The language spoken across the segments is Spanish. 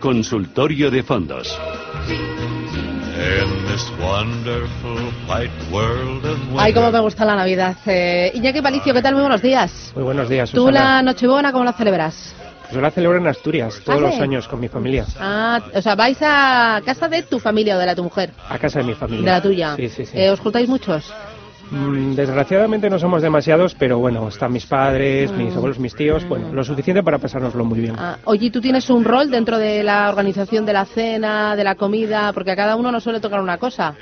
Consultorio de Fondos. Ay, cómo me gusta la Navidad. Eh, Iñaki Palicio, ¿qué tal? Muy buenos días. Muy buenos días, ¿Tú la Nochebuena cómo la celebras? Pues yo la celebro en Asturias, todos ¿Ah, los sí? años con mi familia. Ah, o sea, vais a casa de tu familia o de la de tu mujer. A casa de mi familia. De la tuya. Sí, sí, sí. Eh, ¿Os juntáis muchos? Mm, desgraciadamente no somos demasiados, pero bueno, están mis padres, mis Mm. abuelos, mis tíos, bueno, lo suficiente para pasárnoslo muy bien. Ah, oye, ¿tú tienes un rol dentro de la organización de la cena, de la comida? Porque a cada uno nos suele tocar una cosa.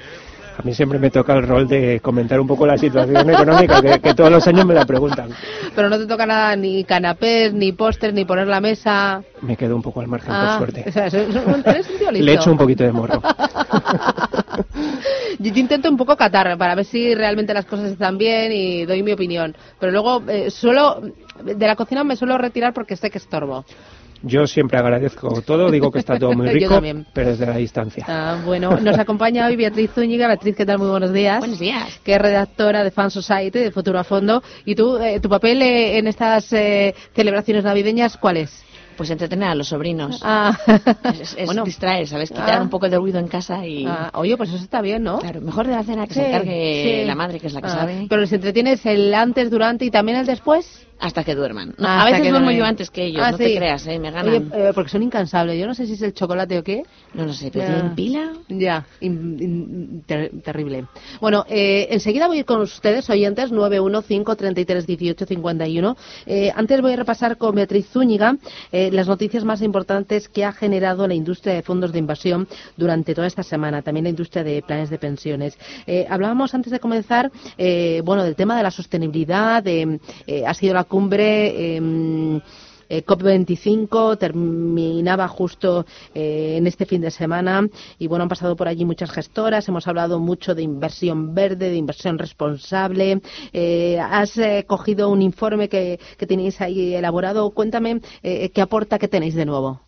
A mí siempre me toca el rol de comentar un poco la situación económica, que, que todos los años me la preguntan. Pero no te toca nada, ni canapés, ni pósters, ni poner la mesa. Me quedo un poco al margen, Ah, por suerte. o sea, eres un tío listo. Le echo un poquito de morro. Yo yo intento un poco catar para ver si realmente las cosas están bien y doy mi opinión. Pero luego eh, suelo, de la cocina me suelo retirar porque sé que estorbo. Yo siempre agradezco todo, digo que está todo muy rico, pero desde la distancia. Ah, bueno, nos acompaña hoy Beatriz Zúñiga. Beatriz, ¿qué tal? Muy buenos días. Buenos días. Que es redactora de Fan Society, de Futuro a Fondo. ¿Y tú, eh, tu papel eh, en estas eh, celebraciones navideñas, cuál es? Pues entretener a los sobrinos. Ah, Es, es bueno. distraer, ¿sabes? Quitar Ah. un poco de ruido en casa y... Ah, oye, pues eso está bien, ¿no? Claro, mejor de la cena que Sí, se encargue sí. la madre, que es la que Ah, sabe, Pero les entretienes el antes, durante y también el después. Hasta que duerman. No, a veces duermo duermen. yo antes que ellos, Ah, no sí. te creas, ¿eh? Me ganan. Oye, eh, porque son incansables. Yo no sé si es el chocolate o qué. No lo sé, pero tienen pila. Ya, in- in- ter- terrible. Bueno, eh, enseguida voy a ir con ustedes, oyentes, 915331851. Eh, antes voy a repasar con Beatriz Zúñiga eh, las noticias más importantes que ha generado la industria de fondos de inversión durante toda esta semana, también la industria de planes de pensiones. Hablábamos antes de comenzar, eh, bueno, del tema de la sostenibilidad, de, ha sido la cumbre. em, eh, COP25 terminaba justo eh, en este fin de semana y bueno, han pasado por allí muchas gestoras, hemos hablado mucho de inversión verde, de inversión responsable. Eh, has eh, cogido un informe que, que tenéis ahí elaborado. Cuéntame qué aporta, qué tenéis de nuevo.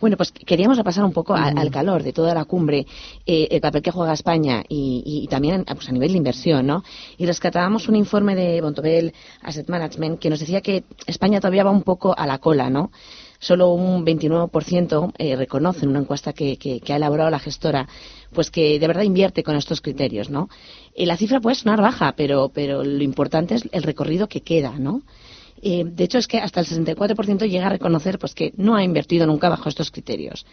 Bueno, pues queríamos repasar un poco al, al calor de toda la cumbre eh, el papel que juega España y, y- y también pues, a nivel de inversión, ¿no? Y rescatábamos un informe de Bontobel Asset Management que nos decía que España todavía va un poco a la cola, ¿no? Solo un 29% eh, reconoce en una encuesta que, que- que ha elaborado la gestora, pues que de verdad invierte con estos criterios, ¿no? Y la cifra puede sonar baja, pero, pero lo importante es el recorrido que queda, ¿no? Eh, de hecho, es que hasta el 64% llega a reconocer pues, que no ha invertido nunca bajo estos criterios.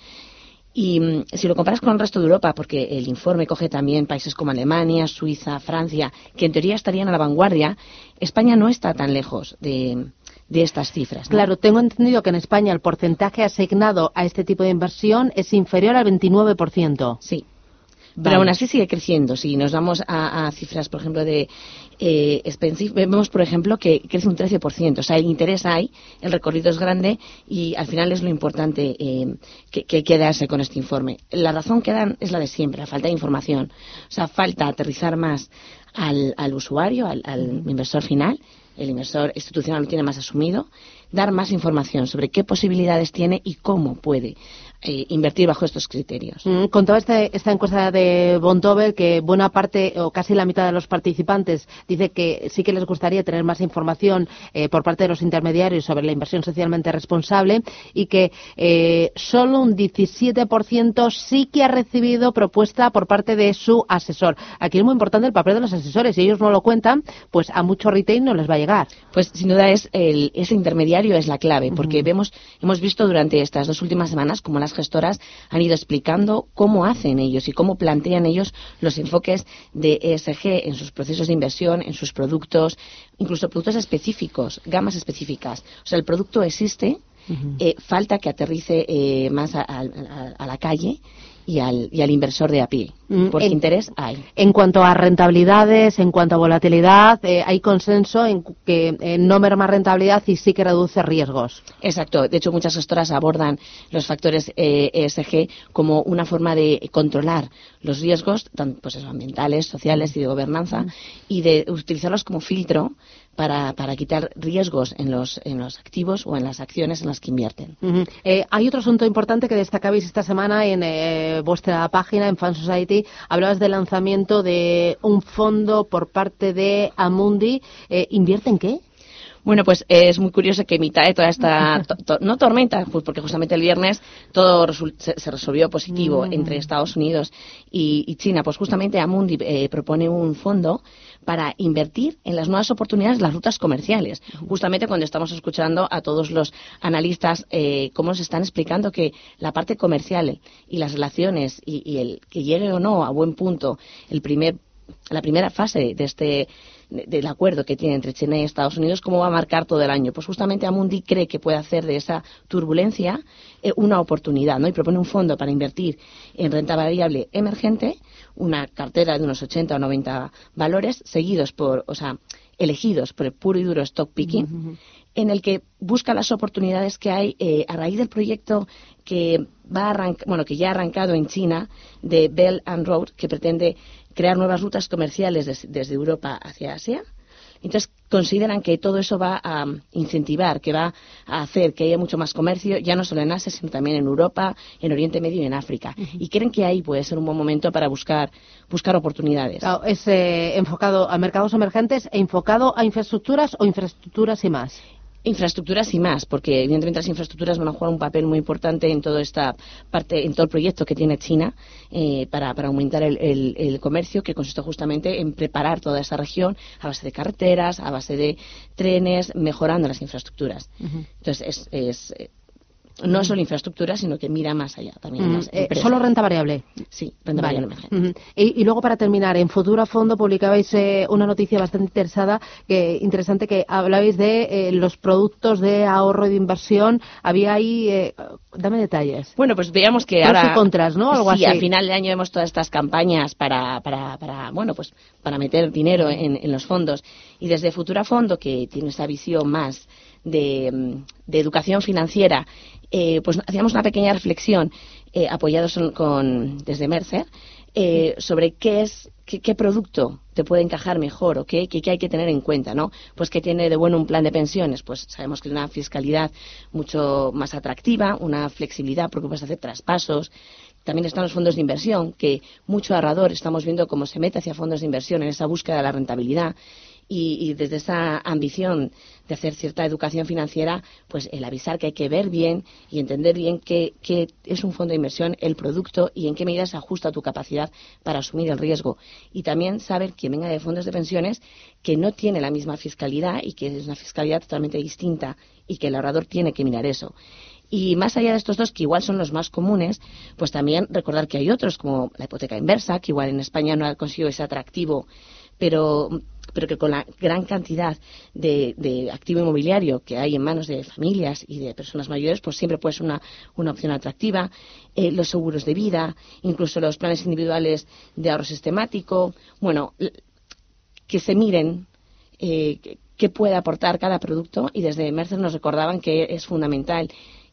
Y mm, si lo comparas con el resto de Europa, porque el informe coge también países como Alemania, Suiza, Francia, que en teoría estarían a la vanguardia, España no está tan lejos de, de estas cifras. ¿no? Claro, tengo entendido que en España el porcentaje asignado a este tipo de inversión es inferior al 29%. Sí. Vale. Pero aún así sigue creciendo. Si nos vamos a, a cifras, por ejemplo, de eh, Expensive, vemos, por ejemplo, que crece un 13%. O sea, el interés hay, el recorrido es grande y al final es lo importante eh, que, que hay que darse con este informe. La razón que dan es la de siempre, la falta de información. O sea, falta aterrizar más al, al usuario, al, al inversor final. El inversor institucional lo tiene más asumido. Dar más información sobre qué posibilidades tiene y cómo puede eh, invertir bajo estos criterios. Mm, Contaba este- esta encuesta de Bontobel que buena parte o casi la mitad de los participantes dice que sí que les gustaría tener más información eh, por parte de los intermediarios sobre la inversión socialmente responsable y que eh, solo un 17% sí que ha recibido propuesta por parte de su asesor. Aquí es muy importante el papel de los asesores. Si ellos no lo cuentan, pues a mucho retail no les va a llegar. Pues sin duda es el, ese intermediario es la clave, porque vemos, hemos visto durante estas dos últimas semanas cómo las gestoras han ido explicando cómo hacen ellos y cómo plantean ellos los enfoques de ESG en sus procesos de inversión, en sus productos, incluso productos específicos, gamas específicas. O sea, el producto existe, eh, falta que aterrice eh, más a, a- a- a la calle y al, y al inversor de a pie, Mm, porque en- interés hay. En cuanto a rentabilidades, en cuanto a volatilidad, eh, hay consenso en que eh, no merma rentabilidad y sí que reduce riesgos. Exacto. De hecho, muchas gestoras abordan los factores eh, ESG como una forma de controlar los riesgos, tanto pues eso, ambientales, sociales y de gobernanza, y de utilizarlos como filtro para, para quitar riesgos en los, en los activos o en las acciones en las que invierten. Eh, hay otro asunto importante que destacabais esta semana en eh, vuestra página, en Fan Society. Hablabas del lanzamiento de un fondo por parte de Amundi. Eh, ¿Invierte en qué? Bueno, pues es muy curioso que mitad de toda esta, no tormenta, pues porque justamente el viernes todo se, resolvió positivo mm. entre Estados Unidos y, China, pues justamente Amundi eh, propone un fondo para invertir en las nuevas oportunidades de las rutas comerciales. Justamente cuando estamos escuchando a todos los analistas eh, cómo nos están explicando que la parte comercial y las relaciones y, el que llegue o no a buen punto el primer la primera fase de este del acuerdo que tiene entre China y Estados Unidos, cómo va a marcar todo el año. Pues justamente Amundi cree que puede hacer de esa turbulencia eh, una oportunidad, ¿no? Y propone un fondo para invertir en renta variable emergente, una cartera de unos 80 o 90 valores, seguidos por, o sea, elegidos por el puro y duro stock picking, en el que busca las oportunidades que hay eh, a raíz del proyecto que va a bueno, que ya ha arrancado en China de Bell and Road, que pretende crear nuevas rutas comerciales desde Europa hacia Asia. Entonces, consideran que todo eso va a incentivar, que va a hacer que haya mucho más comercio, ya no solo en Asia, sino también en Europa, en Oriente Medio y en África. Y creen que ahí puede ser un buen momento para buscar, buscar oportunidades. es eh, enfocado a mercados emergentes e enfocado a infraestructuras o infraestructuras y más infraestructuras y más, porque evidentemente las infraestructuras van a jugar un papel muy importante en toda esta parte, en todo el proyecto que tiene China eh, para, aumentar el, comercio, que consiste justamente en preparar toda esa región a base de carreteras, a base de trenes, mejorando las infraestructuras. Entonces, es no solo infraestructura, sino que mira más allá también. Eh, ¿Solo renta variable? Sí, renta variable y, luego, para terminar, en Futuro a Fondo publicabais eh, una noticia bastante interesada, que, interesante que hablabais de eh, los productos de ahorro y de inversión. Había ahí... dame detalles. Bueno, pues veíamos que ahora... y contras, ¿no? Algo sí, al final del año vemos todas estas campañas para, para, para bueno, pues para meter dinero en, en los fondos. Y desde Futura Fondo, que tiene esa visión más de, de educación financiera eh, pues hacíamos una pequeña reflexión eh, apoyados con, desde Mercer eh, sobre qué es qué, producto te puede encajar mejor o qué, qué, hay que tener en cuenta, ¿no? Pues que tiene de bueno un plan de pensiones, pues sabemos que es una fiscalidad mucho más atractiva, una flexibilidad porque puedes hacer traspasos. También están los fondos de inversión, que mucho ahorrador estamos viendo cómo se mete hacia fondos de inversión en esa búsqueda de la rentabilidad y, desde esa ambición de hacer cierta educación financiera, pues el avisar que hay que ver bien y entender bien qué, es un fondo de inversión, el producto y en qué medida se ajusta tu capacidad para asumir el riesgo. Y también saber que venga de fondos de pensiones que no tiene la misma fiscalidad y que es una fiscalidad totalmente distinta y que el ahorrador tiene que mirar eso. Y más allá de estos dos, que igual son los más comunes, pues también recordar que hay otros, como la hipoteca inversa, que igual en España no ha conseguido ese atractivo, pero pero que con la gran cantidad de, activo inmobiliario que hay en manos de familias y de personas mayores, pues siempre puede ser una, una opción atractiva. Eh, los seguros de vida, incluso los planes individuales de ahorro sistemático. Bueno, que se miren eh, qué puede aportar cada producto y desde Mercer nos recordaban que es fundamental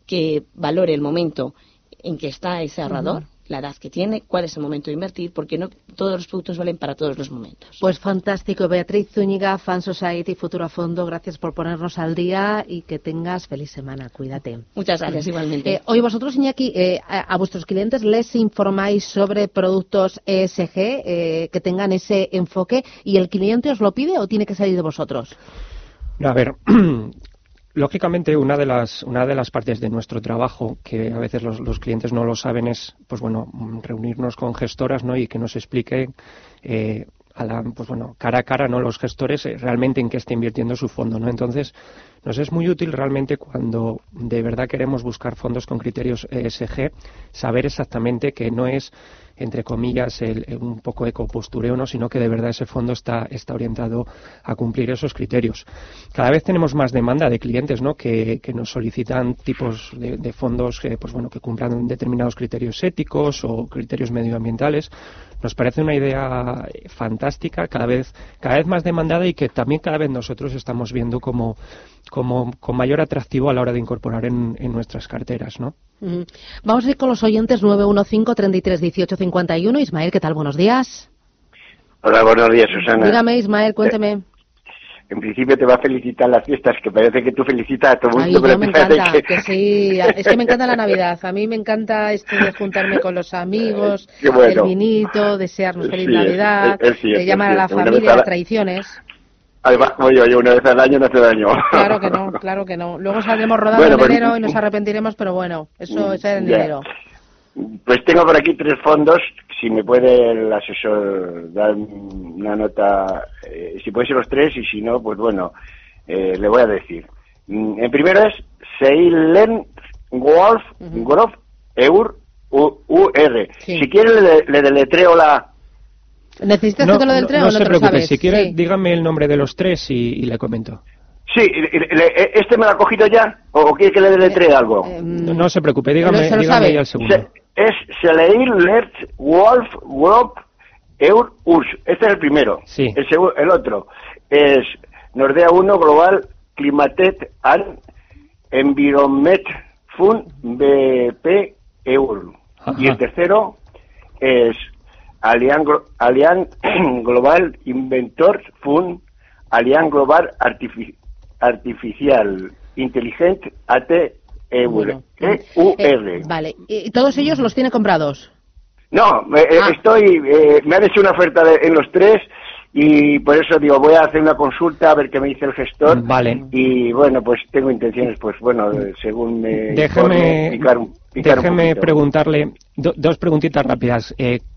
que valore el momento en que está ese ahorrador la edad que tiene, cuál es el momento de invertir, porque no todos los productos valen para todos los momentos. Pues fantástico, Beatriz Zúñiga, Fan Society, Futuro a Fondo, gracias por ponernos al día y que tengas feliz semana. Cuídate. Muchas gracias, igualmente. Eh, hoy vosotros, Iñaki, eh, a, vuestros clientes les informáis sobre productos ESG eh, que tengan ese enfoque y el cliente os lo pide o tiene que salir de vosotros. A ver, Lógicamente, una de las una de las partes de nuestro trabajo que a veces los, clientes no lo saben es, pues bueno, reunirnos con gestoras, ¿no? Y que nos expliquen eh, a la, pues bueno, cara a cara, ¿no? Los gestores eh, realmente en qué está invirtiendo su fondo, ¿no? Entonces, nos es muy útil realmente cuando de verdad queremos buscar fondos con criterios ESG, saber exactamente que no es entre comillas, el, un poco ecopostureo, ¿no? sino que de verdad ese fondo está, está orientado a cumplir esos criterios. Cada vez tenemos más demanda de clientes ¿no? que, nos solicitan tipos de, fondos que, pues, bueno, que cumplan determinados criterios éticos o criterios medioambientales. Nos parece una idea fantástica, cada vez, cada vez más demandada y que también cada vez nosotros estamos viendo como, como con mayor atractivo a la hora de incorporar en, en nuestras carteras. ¿no? Vamos a ir con los oyentes 915 33 18 51. Ismael, ¿qué tal? Buenos días. Hola, buenos días, Susana. Dígame, Ismael, cuénteme. En principio te va a felicitar las fiestas, que parece que tú felicitas a todo el mundo. Ay, me encanta, que... sí, es que me encanta la Navidad. A mí me encanta esto de juntarme con los amigos, el vinito, desearnos feliz Navidad, llamar a la familia, las tradiciones. Además, como yo, yo una vez al año no hace daño. Claro que no, claro que no. Luego saldremos rodando Bueno, en pues- enero y nos arrepentiremos, pero bueno, eso es en enero. Pues tengo por aquí tres fondos. Si me puede el asesor dar una nota, eh, si puede ser los tres y si no, pues bueno, eh, le voy a decir. Mm, El primero es Seilen Wolf Grof Eur U- UR. Sí. Si quiere le, le deletreo la... ¿Necesitas No, que te lo del no- tren no o no se preocupe, sabes? si quiere, Sí. dígame el nombre de los tres y, y le comento. Sí, le- le- ¿este me lo ha cogido ya? ¿O quiere que le deletree algo? Eh, No, no se preocupe, dígame, ¿Se lo dígame sabe? ya el segundo. Se- es Seleir Lerch Wolf Grof Eur Urs. Este es el primero. Sí. El, el otro es Nordea 1 Global Climatet and Environment Fund BP Eur. Ajá. Y el tercero es Allianz, Glo- Allianz Global Inventor Fund Allianz Global Artifi- Artificial Intelligent AT EUR. bueno. EUR. Eh, vale, ¿y todos ellos los tiene comprados? No, me- eh, Ah. estoy, eh, me han hecho una oferta de- en los tres y por eso digo, voy a hacer una consulta a ver qué me dice el gestor. Vale. Y bueno, pues tengo intenciones, pues bueno, eh, según me Déjeme, informe, picar un, picar un déjeme preguntarle do- dos preguntitas rápidas.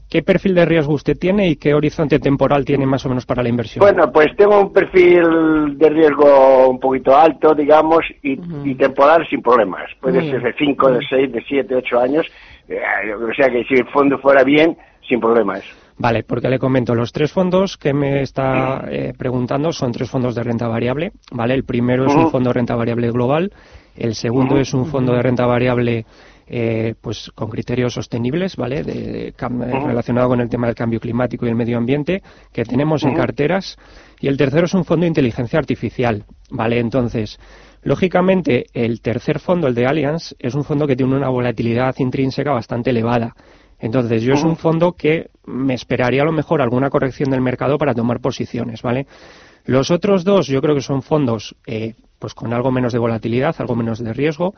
¿Qué perfil de riesgo usted tiene y qué horizonte temporal tiene más o menos para la inversión? Bueno, pues tengo un perfil de riesgo un poquito alto, digamos, y, y temporal sin problemas. Puede ser de 5, de 6, de 7, 8 años. eh, o sea que si el fondo fuera bien, sin problemas. Vale, porque le comento, los tres fondos que me está eh, preguntando son tres fondos de renta variable, ¿vale? El primero es un fondo de renta variable global, el segundo es un fondo de renta variable eh, pues con criterios sostenibles, ¿vale? De, relacionado con el tema del cambio climático y el medio ambiente que tenemos en carteras y el tercero es un fondo de inteligencia artificial, ¿vale? Entonces, lógicamente el tercer fondo, el de Allianz, es un fondo que tiene una volatilidad intrínseca bastante elevada. Entonces, yo es un fondo que me esperaría a lo mejor alguna corrección del mercado para tomar posiciones, ¿vale? Los otros dos, yo creo que son fondos eh, pues con algo menos de volatilidad, algo menos de riesgo.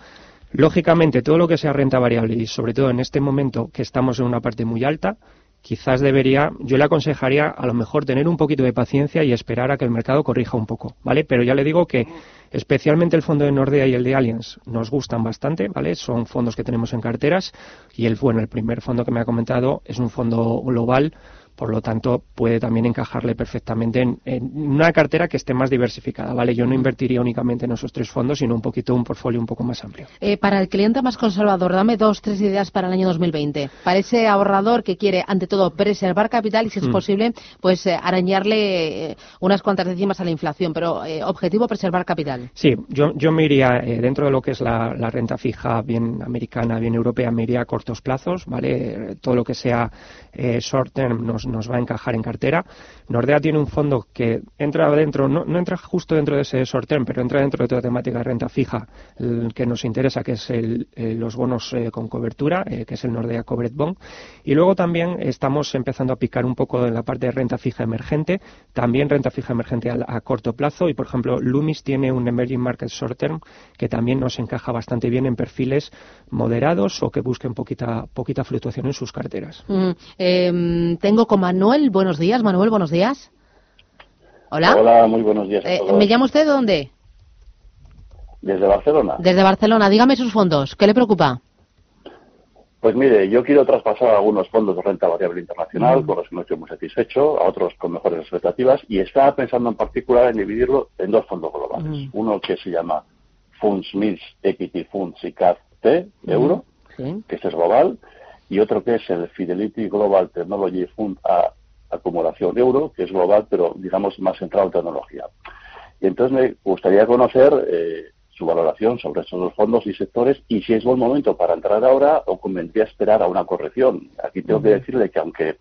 Lógicamente, todo lo que sea renta variable y sobre todo en este momento que estamos en una parte muy alta, quizás debería, yo le aconsejaría a lo mejor tener un poquito de paciencia y esperar a que el mercado corrija un poco, ¿vale? Pero ya le digo que especialmente el fondo de Nordea y el de Allianz nos gustan bastante, ¿vale? Son fondos que tenemos en carteras y el, bueno, el primer fondo que me ha comentado es un fondo global, por lo tanto puede también encajarle perfectamente en, en una cartera que esté más diversificada, ¿vale? Yo no invertiría únicamente en esos tres fondos, sino un poquito un portfolio un poco más amplio. Eh, para el cliente más conservador, dame dos, tres ideas para el año 2020. Para ese ahorrador que quiere, ante todo, preservar capital y, si es Mm. posible, pues eh, arañarle eh, unas cuantas décimas a la inflación. Pero objetivo, preservar capital. Sí, yo, yo me iría eh, dentro de lo que es la, la renta fija bien americana, bien europea, me iría a cortos plazos, ¿vale? Todo lo que sea eh, short term nos, nos va a encajar en cartera. Nordea tiene un fondo que entra dentro, no, no entra justo dentro de ese short term, pero entra dentro de toda temática de renta fija, que nos interesa, que es el, eh, los bonos eh, con cobertura, eh, que es el Nordea Covered Bond. Y luego también estamos empezando a picar un poco en la parte de renta fija emergente, también renta fija emergente a, corto plazo. Y, por ejemplo, Loomis tiene un Emerging Market Short Term que también nos encaja bastante bien en perfiles moderados o que busquen poquita, poquita fluctuación en sus carteras. Mm, tengo con Manuel. Buenos días, Manuel, buenos días. Hola. Hola, muy buenos días a Eh, todos. ¿Me llama usted de dónde? Desde Barcelona. Desde Barcelona. Dígame sus fondos. ¿Qué le preocupa? Pues mire, yo quiero traspasar algunos fondos de renta variable internacional, con los que no estoy muy satisfecho, a otros con mejores expectativas, y estaba pensando en particular en dividirlo en dos fondos globales. Uno que se llama Funds Mills Equity Funds ICAT T, euro, Sí. que este es global, y otro que es el Fidelity Global Technology Fund a acumulación euro, que es global, pero digamos más centrado en tecnología. Y entonces me gustaría conocer eh, su valoración sobre estos dos fondos y sectores y si es buen momento para entrar ahora o convendría esperar a una corrección. Aquí tengo que decirle que aunque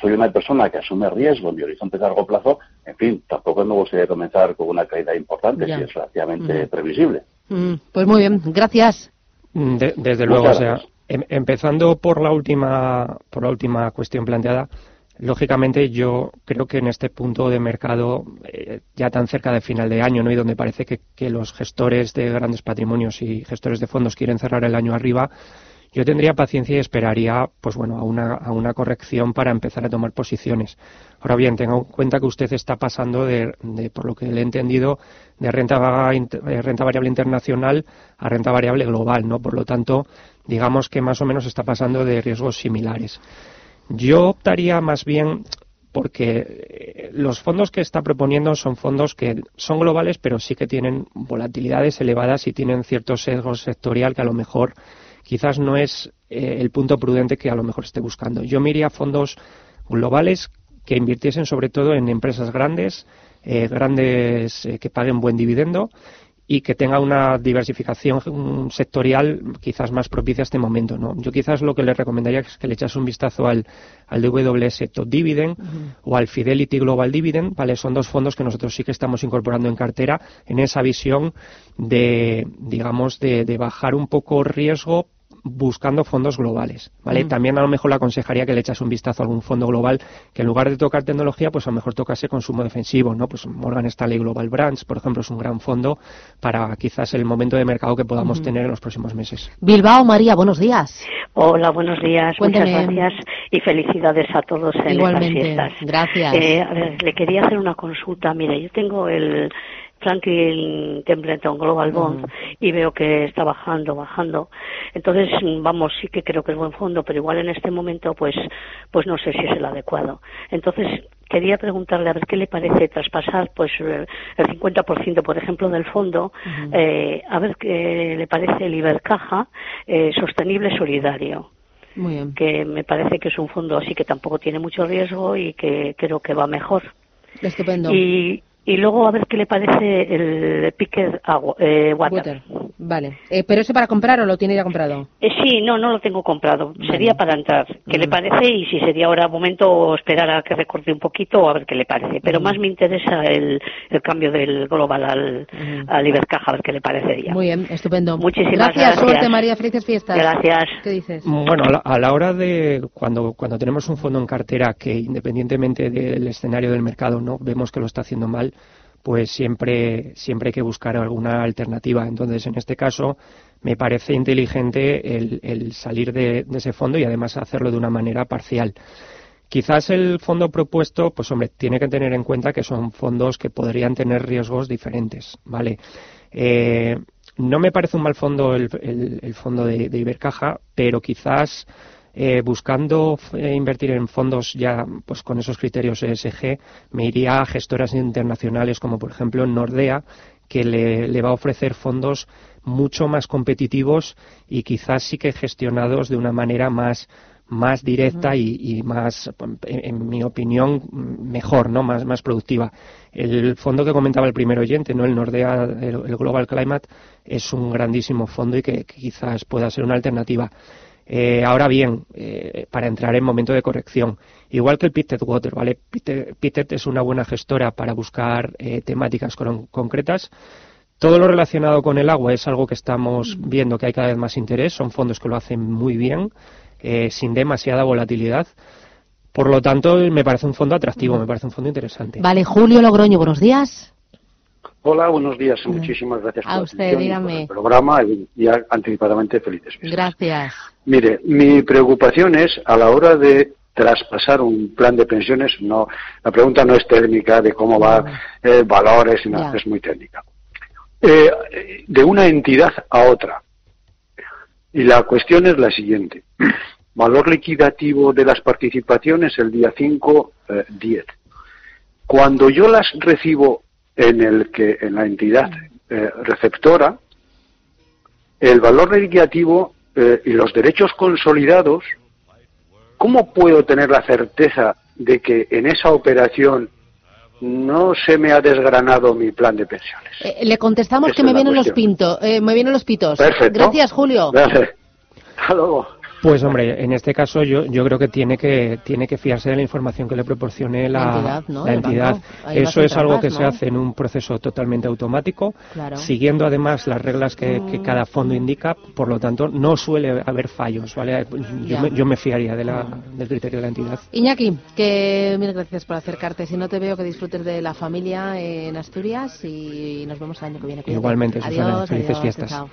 soy una persona que asume riesgo en mi horizonte de largo plazo, en fin, tampoco me gustaría comenzar con una caída importante Ya. si es relativamente previsible. Mm, pues muy bien, gracias. De- desde Muchas luego, o sea. Em- empezando por la última por la última cuestión planteada, lógicamente yo creo que en este punto de mercado eh, ya tan cerca de final de año, ¿no? y donde parece que, que los gestores de grandes patrimonios y gestores de fondos quieren cerrar el año arriba, yo tendría paciencia y esperaría, pues bueno, a una, a una corrección para empezar a tomar posiciones. Ahora bien, tenga en cuenta que usted está pasando de, por lo que le he entendido, de renta, eh, renta variable internacional a renta variable global, ¿no? Por lo tanto, digamos que más o menos está pasando de riesgos similares. Yo optaría más bien porque eh, los fondos que está proponiendo son fondos que son globales, pero sí que tienen volatilidades elevadas y tienen cierto sesgo sectorial que a lo mejor quizás no es eh, el punto prudente que a lo mejor esté buscando. Yo me fondos globales que invirtiesen sobre todo en empresas grandes, eh, grandes que paguen buen dividendo y que tenga una diversificación sectorial quizás más propicia a este momento. ¿no? Yo quizás lo que le recomendaría es que le echase un vistazo al, al DWS Top Dividend o al Fidelity Global Dividend. ¿vale? Son dos fondos que nosotros sí que estamos incorporando en cartera en esa visión de, digamos, de, de bajar un poco riesgo buscando fondos globales, ¿vale? Mm. También a lo mejor le aconsejaría que le echase un vistazo a algún fondo global que en lugar de tocar tecnología, pues a lo mejor tocase consumo defensivo, ¿no? Pues Morgan Stanley Global Brands, por ejemplo, es un gran fondo para quizás el momento de mercado que podamos tener en los próximos meses. Bilbao, María, buenos días. Hola, buenos días. Muchas gracias y felicidades a todos en Igualmente. estas fiestas. Gracias. Eh, a ver, le quería hacer una consulta. Mire, yo tengo el Franklin Templeton Global Bond y veo que está bajando, bajando. Entonces, vamos, sí que creo que es buen fondo, pero igual en este momento, pues, pues no sé si es el adecuado. Entonces, quería preguntarle a ver qué le parece traspasar, pues, el 50%, por ejemplo, del fondo, eh, a ver qué le parece el Ibercaja eh, sostenible solidario. Muy bien. Que me parece que es un fondo así que tampoco tiene mucho riesgo y que creo que va mejor. Estupendo. Y, y luego a ver qué le parece el Picker eh, water. Vale. Eh, ¿Pero ese para comprar o lo tiene ya comprado? Eh, sí, no, no lo tengo comprado. Sería para entrar. ¿Qué le parece? Y si sería ahora momento esperar a que recorte un poquito o a ver qué le parece. Pero más me interesa el, el, cambio del global al, al Ibercaja, a ver qué le parecería. Muy bien, estupendo. Muchísimas gracias. Gracias, suerte María, felices fiestas. Gracias. ¿Qué dices? Bueno, a la, a la hora de cuando, cuando tenemos un fondo en cartera que independientemente del escenario del mercado no vemos que lo está haciendo mal, pues siempre, siempre hay que buscar alguna alternativa. Entonces, en este caso, me parece inteligente el, salir de, ese fondo y además hacerlo de una manera parcial. Quizás el fondo propuesto, pues hombre, tiene que tener en cuenta que son fondos que podrían tener riesgos diferentes, ¿vale? Eh, no me parece un mal fondo el, fondo de, de Ibercaja, pero quizás eh, buscando eh, invertir en fondos ya pues con esos criterios ESG, me iría a gestoras internacionales como por ejemplo Nordea, que le, va a ofrecer fondos mucho más competitivos y quizás sí que gestionados de una manera más más directa y, más, en, mi opinión, mejor, ¿no? Más, más productiva. El fondo que comentaba el primer oyente, ¿no? El Nordea, el, Global Climate, es un grandísimo fondo y que quizás pueda ser una alternativa. Eh, ahora bien, eh, para entrar en momento de corrección, igual que el Pitted Water, ¿vale? Pitted, es una buena gestora para buscar eh, temáticas concretas. Todo lo relacionado con el agua es algo que estamos viendo que hay cada vez más interés. Son fondos que lo hacen muy bien, sin demasiada volatilidad. Por lo tanto, me parece un fondo atractivo, me parece un fondo interesante. Vale, Julio Logroño, buenos días. Hola, buenos días. Muchísimas gracias por, usted, el programa y anticipadamente felices fiestas. Gracias. Mire, mi preocupación es a la hora de traspasar un plan de pensiones, no, la pregunta no es técnica de cómo va eh, valores, sino es muy técnica. Eh, de una entidad a otra. Y la cuestión es la siguiente. Valor liquidativo de las participaciones el día 5, 10. Eh, Cuando yo las recibo en el que en la entidad eh, receptora el valor liquidativo eh, y los derechos consolidados, ¿cómo puedo tener la certeza de que en esa operación no se me ha desgranado mi plan de pensiones? Eh, le contestamos que me vienen, los pintos, me vienen los pitos. Perfecto. Gracias, Julio. Gracias. Hasta luego. Pues hombre, en este caso yo, yo creo que tiene que tiene que fiarse de la información que le proporcione la, entidad. Eso es algo que se hace en un proceso totalmente automático, siguiendo además las reglas que, mm. cada fondo indica. Por lo tanto, no suele haber fallos. ¿vale? Yo, me, yo me, fiaría de la, mm. del criterio de la entidad. Iñaki, que mil gracias por acercarte. Si no te veo, que disfrutes de la familia en Asturias y nos vemos el año que viene. Igualmente, Susana. Felices fiestas.